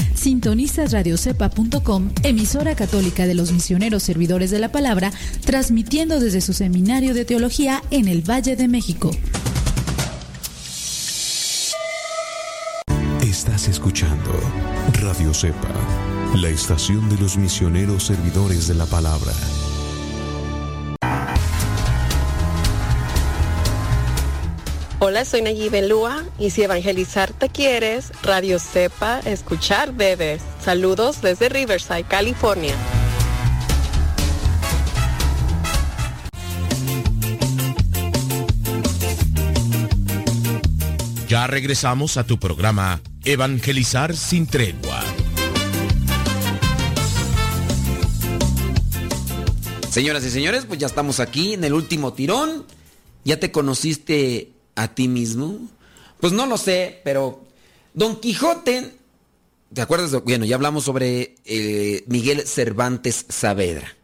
Sintonizas radiocepa.com, emisora católica de los misioneros servidores de la palabra, transmitiendo desde su seminario de teología en el Valle de México. Estás escuchando Radio Cepa, la estación de los misioneros servidores de la palabra. Hola, soy Nayib Belúa y si evangelizar te quieres, Radio Cepa, escuchar debes. Saludos desde Riverside, California. Ya regresamos a tu programa Evangelizar sin tregua. Señoras y señores, pues ya estamos aquí en el último tirón. ¿Ya te conociste a ti mismo? Pues no lo sé, pero Don Quijote, ¿te acuerdas? Bueno, ya hablamos sobre eh, Miguel Cervantes Saavedra.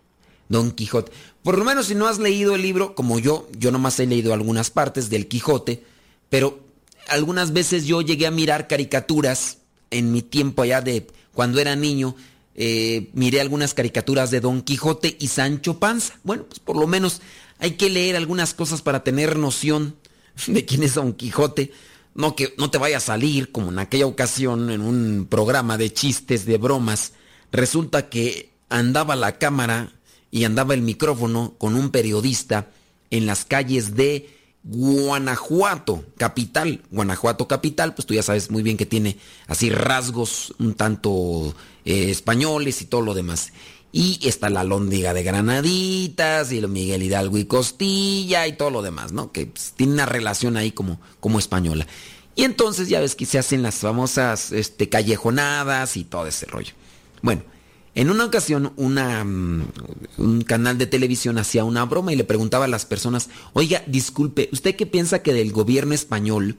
Don Quijote. Por lo menos si no has leído el libro, como yo, yo nomás he leído algunas partes del Quijote, pero algunas veces yo llegué a mirar caricaturas en mi tiempo allá de cuando era niño. Eh, miré algunas caricaturas de Don Quijote y Sancho Panza. Bueno, pues por lo menos hay que leer algunas cosas para tener noción <laughs> de quién es Don Quijote. No que no te vaya a salir como en aquella ocasión en un programa de chistes, de bromas. Resulta que andaba la cámara y andaba el micrófono con un periodista en las calles de Guanajuato, capital. Guanajuato, capital, pues tú ya sabes muy bien que tiene así rasgos un tanto eh, españoles y todo lo demás. Y está la lóndiga de Granaditas y el Miguel Hidalgo y Costilla y todo lo demás, ¿no? Que pues, tiene una relación ahí como, como española. Y entonces ya ves que se hacen las famosas este, callejonadas y todo ese rollo. Bueno, en una ocasión mm, un canal de televisión hacía una broma y le preguntaba a las personas, oiga, disculpe, ¿usted qué piensa que del gobierno español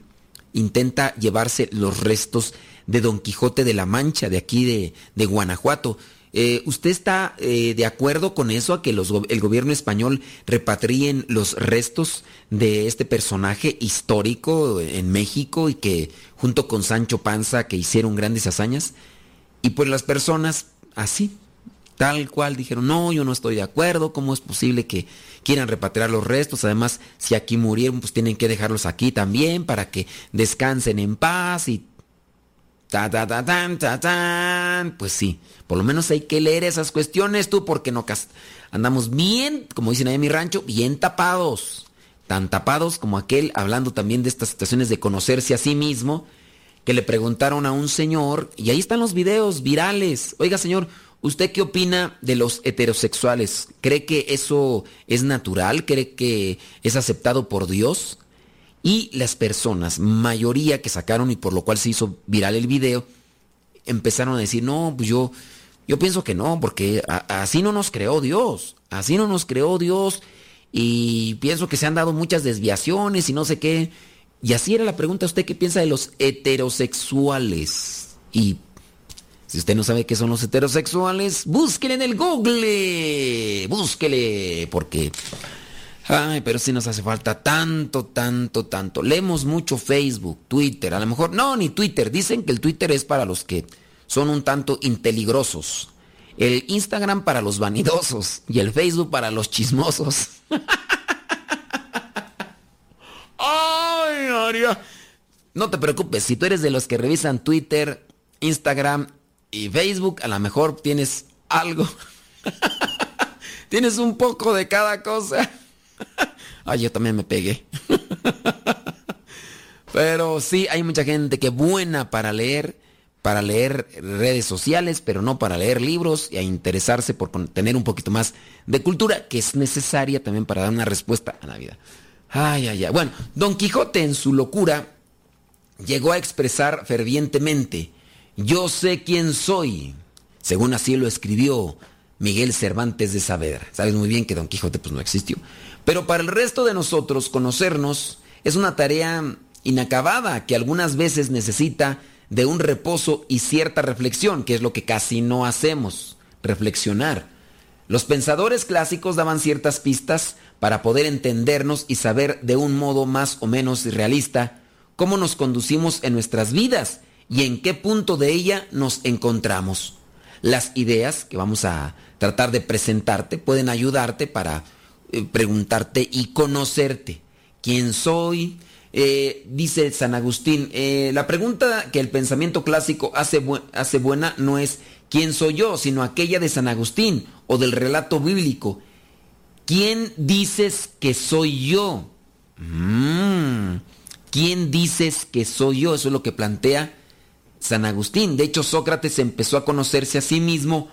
intenta llevarse los restos de Don Quijote de la Mancha, de aquí de, de Guanajuato? Eh, ¿Usted está eh, de acuerdo con eso, a que el gobierno español repatrien los restos de este personaje histórico en México y que junto con Sancho Panza que hicieron grandes hazañas? Y pues las personas así, tal cual, dijeron, no, yo no estoy de acuerdo, ¿cómo es posible que quieran repatriar los restos? Además, si aquí murieron, pues tienen que dejarlos aquí también para que descansen en paz y... Ta, ta, ta, tan, ta, tan. Pues sí, por lo menos hay que leer esas cuestiones tú, porque no andamos bien, como dicen ahí en mi rancho, bien tapados. Tan tapados como aquel, hablando también de estas situaciones de conocerse a sí mismo, que le preguntaron a un señor, y ahí están los videos virales. Oiga, señor, ¿usted qué opina de los heterosexuales? ¿Cree que eso es natural? ¿Cree que es aceptado por Dios? Y las personas, mayoría que sacaron y por lo cual se hizo viral el video, empezaron a decir, no, pues yo, yo pienso que no, porque así no nos creó Dios, así no nos creó Dios y pienso que se han dado muchas desviaciones y no sé qué. Y así era la pregunta, ¿usted qué piensa de los heterosexuales? Y si usted no sabe qué son los heterosexuales, búsquele en el Google, búsquele, porque... Ay, pero sí nos hace falta tanto, tanto, tanto. Leemos mucho Facebook, Twitter, a lo mejor... No, ni Twitter. Dicen que el Twitter es para los que son un tanto inteligrosos. El Instagram para los vanidosos y el Facebook para los chismosos. <laughs> Ay, María. No te preocupes, si tú eres de los que revisan Twitter, Instagram y Facebook, a lo mejor tienes algo. <laughs> tienes un poco de cada cosa. Ay, yo también me pegué. pero sí, hay mucha gente que buena para leer, para leer redes sociales, pero no para leer libros y a interesarse por tener un poquito más de cultura, que es necesaria también para dar una respuesta a la vida. Ay, ay, ay. Bueno, Don Quijote en su locura llegó a expresar fervientemente, yo sé quién soy, según así lo escribió Miguel Cervantes de Saavedra. Sabes muy bien que Don Quijote pues no existió. Pero para el resto de nosotros conocernos es una tarea inacabada que algunas veces necesita de un reposo y cierta reflexión, que es lo que casi no hacemos, reflexionar. Los pensadores clásicos daban ciertas pistas para poder entendernos y saber de un modo más o menos realista cómo nos conducimos en nuestras vidas y en qué punto de ella nos encontramos. Las ideas que vamos a tratar de presentarte pueden ayudarte para eh, preguntarte y conocerte. ¿Quién soy? Eh, dice San Agustín, eh, la pregunta que el pensamiento clásico hace, hace buena no es quién soy yo, sino aquella de San Agustín o del relato bíblico. ¿Quién dices que soy yo? Mm, ¿Quién dices que soy yo? Eso es lo que plantea San Agustín. De hecho, Sócrates empezó a conocerse a sí mismo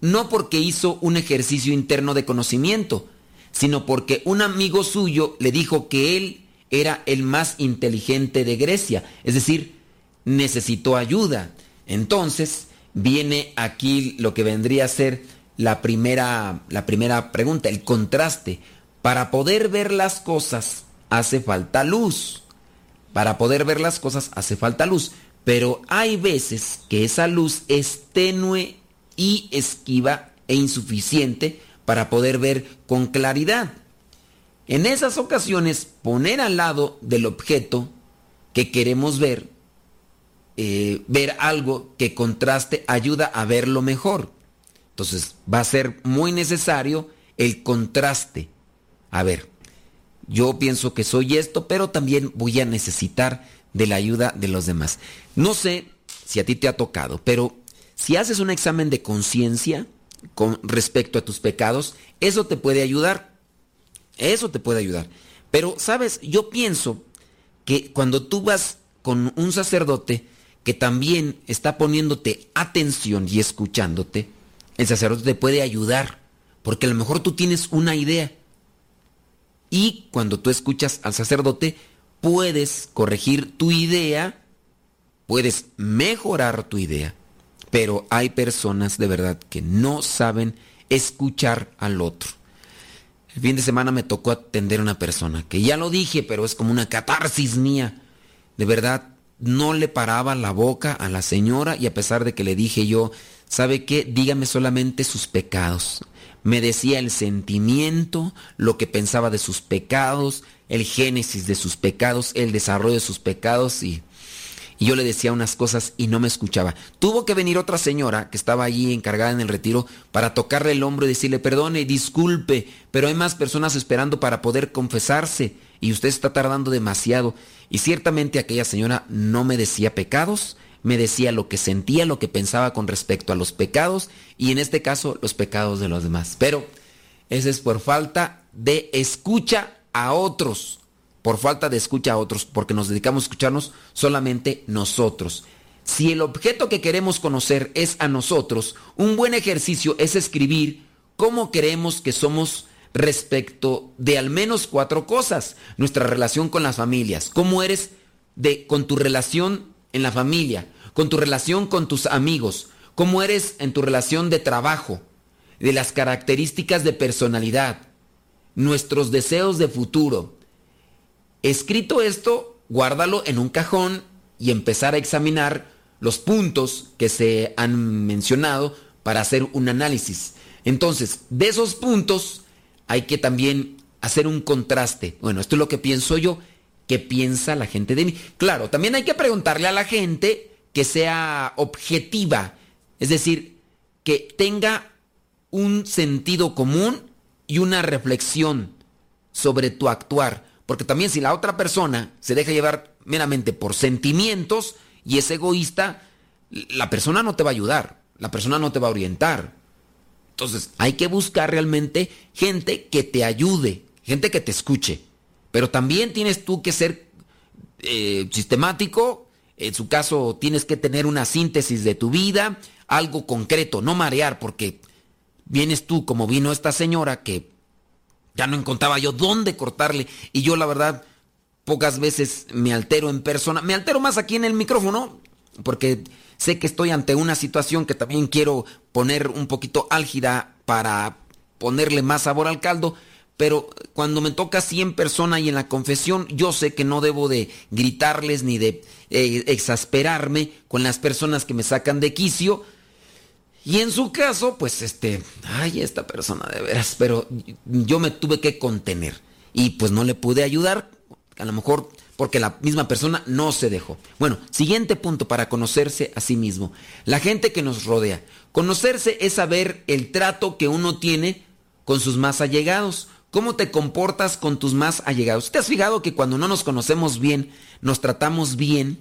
no porque hizo un ejercicio interno de conocimiento, sino porque un amigo suyo le dijo que él era el más inteligente de Grecia, es decir, necesitó ayuda. Entonces, viene aquí lo que vendría a ser la primera, la primera pregunta, el contraste. Para poder ver las cosas hace falta luz. Para poder ver las cosas hace falta luz. Pero hay veces que esa luz es tenue y esquiva e insuficiente para poder ver con claridad. En esas ocasiones, poner al lado del objeto que queremos ver, eh, ver algo que contraste ayuda a verlo mejor. Entonces va a ser muy necesario el contraste. A ver, yo pienso que soy esto, pero también voy a necesitar de la ayuda de los demás. No sé si a ti te ha tocado, pero si haces un examen de conciencia con respecto a tus pecados, eso te puede ayudar. Eso te puede ayudar. Pero, ¿sabes? Yo pienso que cuando tú vas con un sacerdote que también está poniéndote atención y escuchándote, el sacerdote te puede ayudar. Porque a lo mejor tú tienes una idea. Y cuando tú escuchas al sacerdote, puedes corregir tu idea, puedes mejorar tu idea. Pero hay personas de verdad que no saben escuchar al otro. El fin de semana me tocó atender a una persona que ya lo dije, pero es como una catarsis mía. De verdad, no le paraba la boca a la señora y a pesar de que le dije yo, ¿sabe qué? Dígame solamente sus pecados. Me decía el sentimiento, lo que pensaba de sus pecados, el génesis de sus pecados, el desarrollo de sus pecados y y yo le decía unas cosas y no me escuchaba. Tuvo que venir otra señora que estaba allí encargada en el retiro para tocarle el hombro y decirle, perdone, disculpe, pero hay más personas esperando para poder confesarse y usted está tardando demasiado. Y ciertamente aquella señora no me decía pecados, me decía lo que sentía, lo que pensaba con respecto a los pecados y en este caso los pecados de los demás. Pero ese es por falta de escucha a otros por falta de escucha a otros, porque nos dedicamos a escucharnos solamente nosotros. Si el objeto que queremos conocer es a nosotros, un buen ejercicio es escribir cómo creemos que somos respecto de al menos cuatro cosas. Nuestra relación con las familias, cómo eres de, con tu relación en la familia, con tu relación con tus amigos, cómo eres en tu relación de trabajo, de las características de personalidad, nuestros deseos de futuro, Escrito esto, guárdalo en un cajón y empezar a examinar los puntos que se han mencionado para hacer un análisis. Entonces, de esos puntos hay que también hacer un contraste. Bueno, esto es lo que pienso yo. ¿Qué piensa la gente de mí? Claro, también hay que preguntarle a la gente que sea objetiva, es decir, que tenga un sentido común y una reflexión sobre tu actuar. Porque también si la otra persona se deja llevar meramente por sentimientos y es egoísta, la persona no te va a ayudar, la persona no te va a orientar. Entonces hay que buscar realmente gente que te ayude, gente que te escuche. Pero también tienes tú que ser eh, sistemático, en su caso tienes que tener una síntesis de tu vida, algo concreto, no marear, porque vienes tú como vino esta señora que ya no encontraba yo dónde cortarle. Y yo la verdad, pocas veces me altero en persona. Me altero más aquí en el micrófono, porque sé que estoy ante una situación que también quiero poner un poquito álgida para ponerle más sabor al caldo. Pero cuando me toca así en persona y en la confesión, yo sé que no debo de gritarles ni de eh, exasperarme con las personas que me sacan de quicio, y en su caso, pues este, ay, esta persona de veras, pero yo me tuve que contener y pues no le pude ayudar, a lo mejor porque la misma persona no se dejó. Bueno, siguiente punto para conocerse a sí mismo. La gente que nos rodea. Conocerse es saber el trato que uno tiene con sus más allegados, cómo te comportas con tus más allegados. ¿Te has fijado que cuando no nos conocemos bien, nos tratamos bien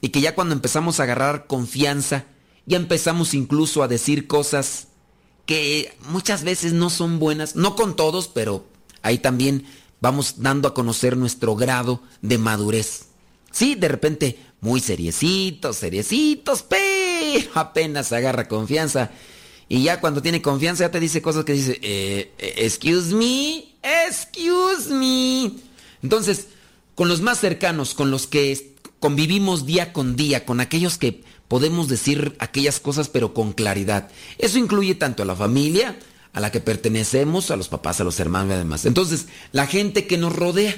y que ya cuando empezamos a agarrar confianza, ya empezamos incluso a decir cosas que muchas veces no son buenas, no con todos, pero ahí también vamos dando a conocer nuestro grado de madurez. Sí, de repente muy seriecitos, seriecitos, pero apenas agarra confianza. Y ya cuando tiene confianza ya te dice cosas que dice, eh, eh, excuse me, excuse me. Entonces, con los más cercanos, con los que convivimos día con día, con aquellos que podemos decir aquellas cosas pero con claridad. Eso incluye tanto a la familia, a la que pertenecemos, a los papás, a los hermanos y demás. Entonces, la gente que nos rodea,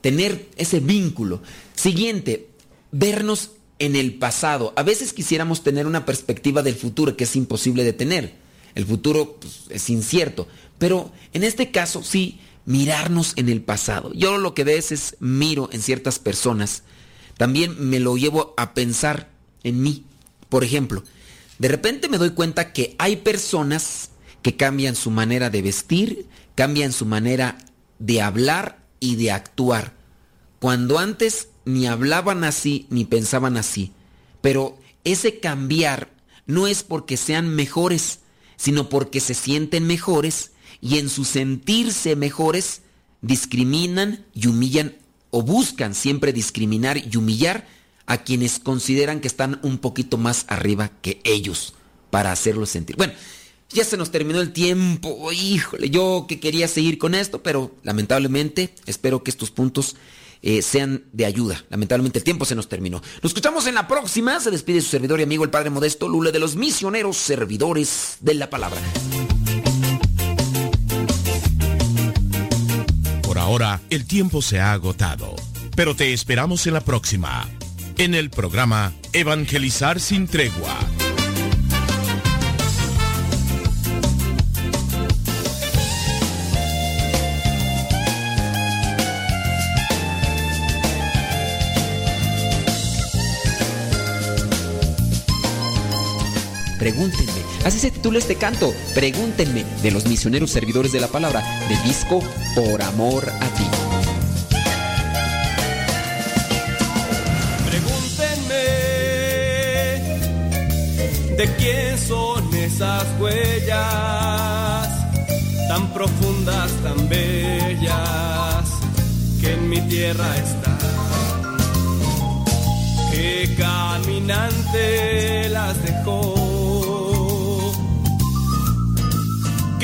tener ese vínculo. Siguiente, vernos en el pasado. A veces quisiéramos tener una perspectiva del futuro que es imposible de tener. El futuro pues, es incierto. Pero en este caso sí, mirarnos en el pasado. Yo lo que a veces miro en ciertas personas, también me lo llevo a pensar en mí. Por ejemplo, de repente me doy cuenta que hay personas que cambian su manera de vestir, cambian su manera de hablar y de actuar. Cuando antes ni hablaban así ni pensaban así. Pero ese cambiar no es porque sean mejores, sino porque se sienten mejores y en su sentirse mejores discriminan y humillan o buscan siempre discriminar y humillar a quienes consideran que están un poquito más arriba que ellos para hacerlos sentir. Bueno, ya se nos terminó el tiempo, híjole, yo que quería seguir con esto, pero lamentablemente espero que estos puntos eh, sean de ayuda. Lamentablemente el tiempo se nos terminó. Nos escuchamos en la próxima. Se despide su servidor y amigo el Padre Modesto Lule de los misioneros servidores de la palabra. Por ahora, el tiempo se ha agotado, pero te esperamos en la próxima, en el programa Evangelizar sin tregua Pregúntenme. Así se titula este canto. Pregúntenme de los misioneros servidores de la palabra de disco Por Amor a ti. De quién son esas huellas tan profundas, tan bellas que en mi tierra están. ¿Qué caminante las dejó?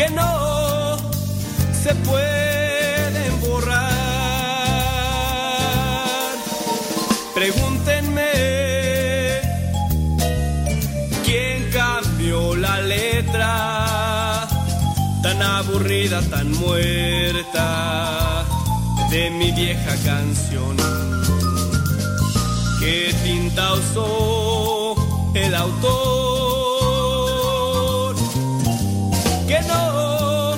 que no se pueden aburrida, tan muerta de mi vieja canción. ¿Qué tinta usó el autor? que no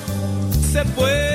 se puede